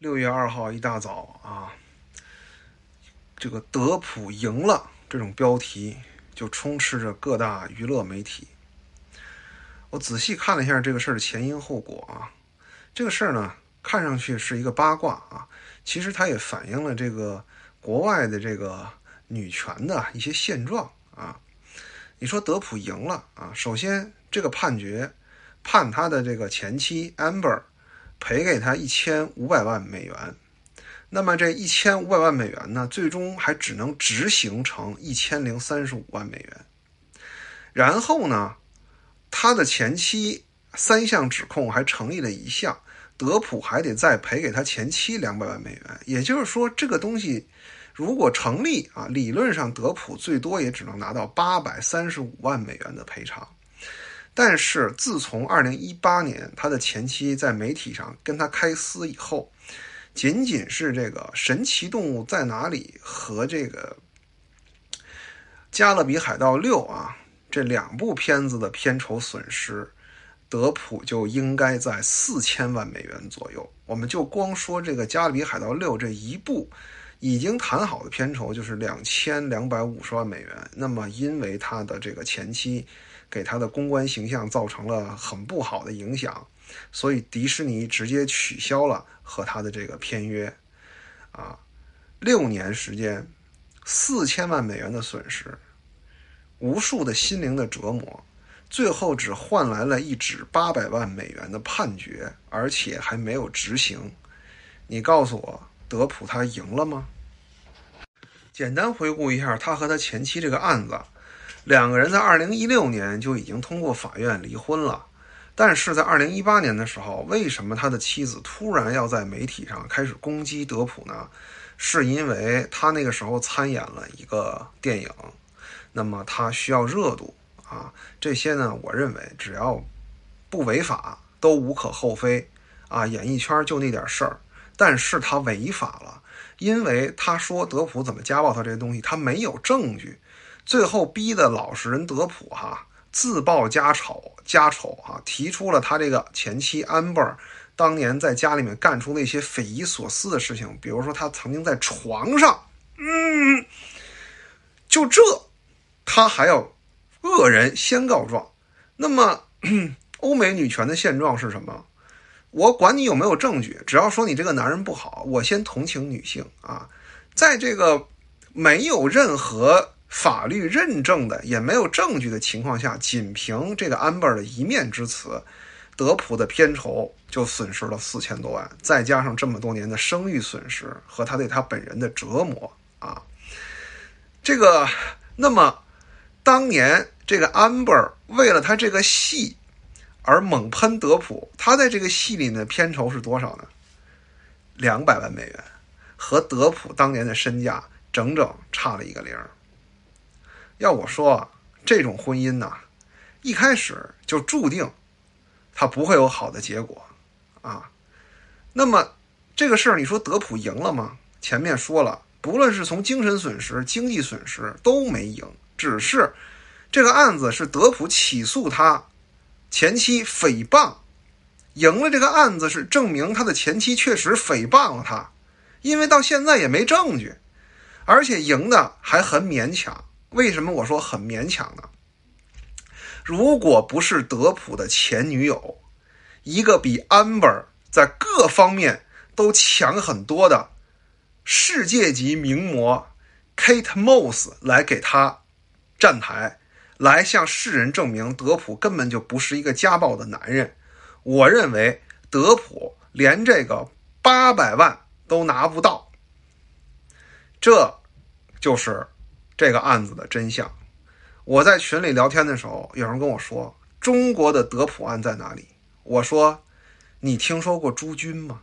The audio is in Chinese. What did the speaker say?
六月二号一大早啊，这个德普赢了这种标题就充斥着各大娱乐媒体。我仔细看了一下这个事儿的前因后果啊，这个事儿呢看上去是一个八卦啊，其实它也反映了这个国外的这个女权的一些现状啊。你说德普赢了啊，首先这个判决判他的这个前妻 Amber。赔给他一千五百万美元，那么这一千五百万美元呢，最终还只能执行成一千零三十五万美元。然后呢，他的前妻三项指控还成立了一项，德普还得再赔给他前妻两百万美元。也就是说，这个东西如果成立啊，理论上德普最多也只能拿到八百三十五万美元的赔偿。但是自从二零一八年他的前妻在媒体上跟他开撕以后，仅仅是这个《神奇动物在哪里》和这个《加勒比海盗六》啊这两部片子的片酬损失，德普就应该在四千万美元左右。我们就光说这个《加勒比海盗六》这一部已经谈好的片酬就是两千两百五十万美元。那么因为他的这个前妻。给他的公关形象造成了很不好的影响，所以迪士尼直接取消了和他的这个片约，啊，六年时间，四千万美元的损失，无数的心灵的折磨，最后只换来了一纸八百万美元的判决，而且还没有执行。你告诉我，德普他赢了吗？简单回顾一下他和他前妻这个案子。两个人在二零一六年就已经通过法院离婚了，但是在二零一八年的时候，为什么他的妻子突然要在媒体上开始攻击德普呢？是因为他那个时候参演了一个电影，那么他需要热度啊。这些呢，我认为只要不违法都无可厚非啊。演艺圈就那点事儿，但是他违法了，因为他说德普怎么家暴他这些东西，他没有证据。最后逼的老实人德普哈自曝家丑家丑哈，提出了他这个前妻安贝尔当年在家里面干出那些匪夷所思的事情，比如说他曾经在床上，嗯，就这，他还要恶人先告状。那么 欧美女权的现状是什么？我管你有没有证据，只要说你这个男人不好，我先同情女性啊，在这个没有任何。法律认证的也没有证据的情况下，仅凭这个安贝尔的一面之词，德普的片酬就损失了四千多万，再加上这么多年的声誉损失和他对他本人的折磨啊，这个那么当年这个安贝尔为了他这个戏而猛喷德普，他在这个戏里的片酬是多少呢？两百万美元，和德普当年的身价整整差了一个零。要我说啊，这种婚姻呐，一开始就注定他不会有好的结果啊。那么这个事儿，你说德普赢了吗？前面说了，不论是从精神损失、经济损失都没赢，只是这个案子是德普起诉他前妻诽谤，赢了这个案子是证明他的前妻确实诽谤了他，因为到现在也没证据，而且赢的还很勉强。为什么我说很勉强呢？如果不是德普的前女友，一个比 Amber 在各方面都强很多的世界级名模 Kate Moss 来给他站台，来向世人证明德普根本就不是一个家暴的男人，我认为德普连这个八百万都拿不到。这就是。这个案子的真相，我在群里聊天的时候，有人跟我说：“中国的德普案在哪里？”我说：“你听说过朱军吗？